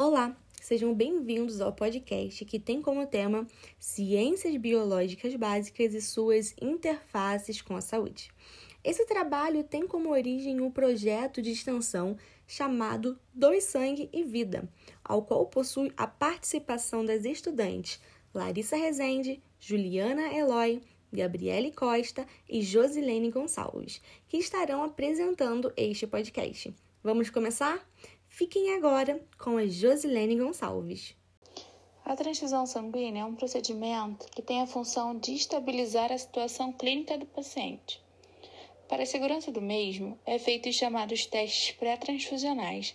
Olá, sejam bem-vindos ao podcast que tem como tema Ciências Biológicas Básicas e suas interfaces com a saúde. Esse trabalho tem como origem um projeto de extensão chamado Dois Sangue e Vida, ao qual possui a participação das estudantes Larissa Rezende, Juliana Eloy, Gabriele Costa e Josilene Gonçalves, que estarão apresentando este podcast. Vamos começar? Fiquem agora com a Josilene Gonçalves. A transfusão sanguínea é um procedimento que tem a função de estabilizar a situação clínica do paciente. Para a segurança do mesmo, é feito os chamados testes pré-transfusionais,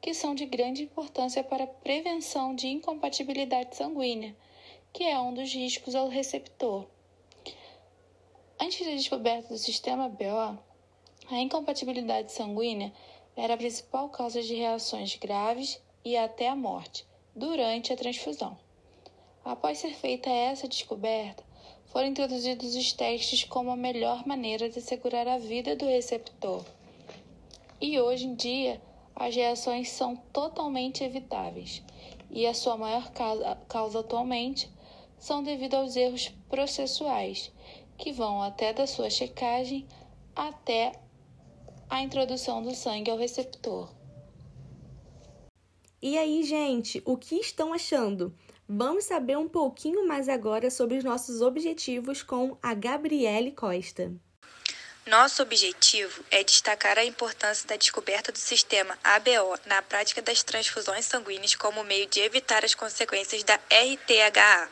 que são de grande importância para a prevenção de incompatibilidade sanguínea, que é um dos riscos ao receptor. Antes da descoberta do sistema BO, a incompatibilidade sanguínea era a principal causa de reações graves e até a morte durante a transfusão. Após ser feita essa descoberta, foram introduzidos os testes como a melhor maneira de assegurar a vida do receptor. E hoje em dia, as reações são totalmente evitáveis, e a sua maior causa, causa atualmente são devido aos erros processuais que vão até da sua checagem até a introdução do sangue ao receptor. E aí, gente, o que estão achando? Vamos saber um pouquinho mais agora sobre os nossos objetivos com a Gabriele Costa. Nosso objetivo é destacar a importância da descoberta do sistema ABO na prática das transfusões sanguíneas como meio de evitar as consequências da RTHA.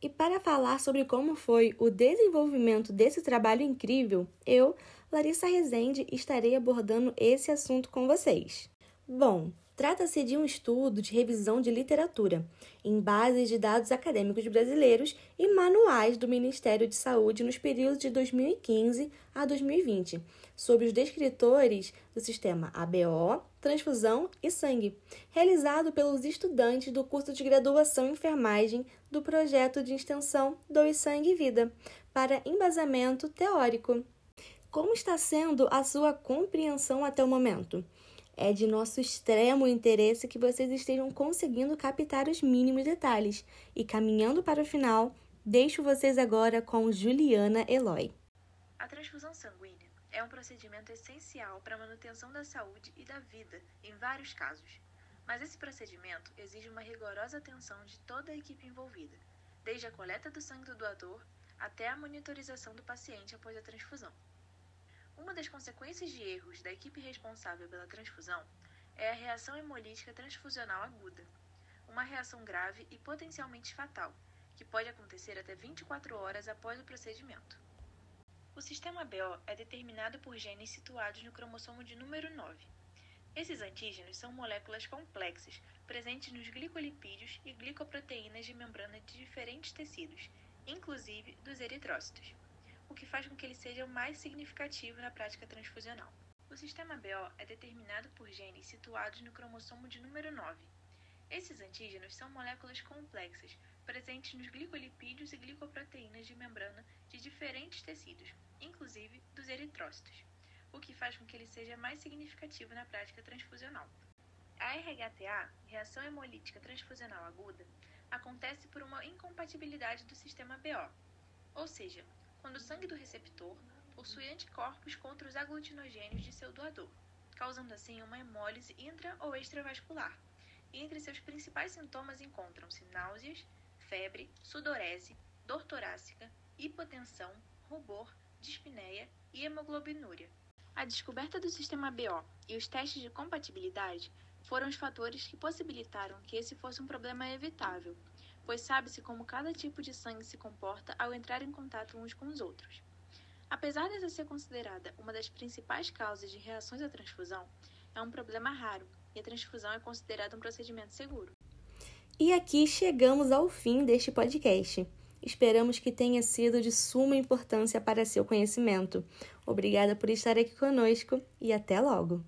E para falar sobre como foi o desenvolvimento desse trabalho incrível, eu, Larissa Rezende, estarei abordando esse assunto com vocês. Bom, trata-se de um estudo de revisão de literatura, em bases de dados acadêmicos brasileiros e manuais do Ministério de Saúde nos períodos de 2015 a 2020, sobre os descritores do sistema ABO, transfusão e sangue, realizado pelos estudantes do curso de graduação em enfermagem do projeto de extensão Dois Sangue e Vida, para embasamento teórico. Como está sendo a sua compreensão até o momento? É de nosso extremo interesse que vocês estejam conseguindo captar os mínimos detalhes. E caminhando para o final, deixo vocês agora com Juliana Eloy. A transfusão sanguínea é um procedimento essencial para a manutenção da saúde e da vida em vários casos. Mas esse procedimento exige uma rigorosa atenção de toda a equipe envolvida, desde a coleta do sangue do doador até a monitorização do paciente após a transfusão. Uma das consequências de erros da equipe responsável pela transfusão é a reação hemolítica transfusional aguda, uma reação grave e potencialmente fatal, que pode acontecer até 24 horas após o procedimento. O sistema BO é determinado por genes situados no cromossomo de número 9. Esses antígenos são moléculas complexas presentes nos glicolipídios e glicoproteínas de membrana de diferentes tecidos, inclusive dos eritrócitos, o que faz com que ele seja mais significativo na prática transfusional. O sistema BO é determinado por genes situados no cromossomo de número 9. Esses antígenos são moléculas complexas presentes nos glicolipídios e glicoproteínas de membrana de diferentes tecidos, inclusive dos eritrócitos, o que faz com que ele seja mais significativo na prática transfusional. A RHTA, reação hemolítica transfusional aguda, acontece por uma incompatibilidade do sistema BO, ou seja, quando o sangue do receptor possui anticorpos contra os aglutinogênios de seu doador, causando assim uma hemólise intra ou extravascular. E entre seus principais sintomas encontram-se náuseas, febre, sudorese, dor torácica, hipotensão, rubor, dispneia e hemoglobinúria. A descoberta do sistema BO e os testes de compatibilidade foram os fatores que possibilitaram que esse fosse um problema evitável, pois sabe-se como cada tipo de sangue se comporta ao entrar em contato uns com os outros. Apesar dessa ser considerada uma das principais causas de reações à transfusão, é um problema raro e a transfusão é considerada um procedimento seguro. E aqui chegamos ao fim deste podcast. Esperamos que tenha sido de suma importância para seu conhecimento. Obrigada por estar aqui conosco e até logo!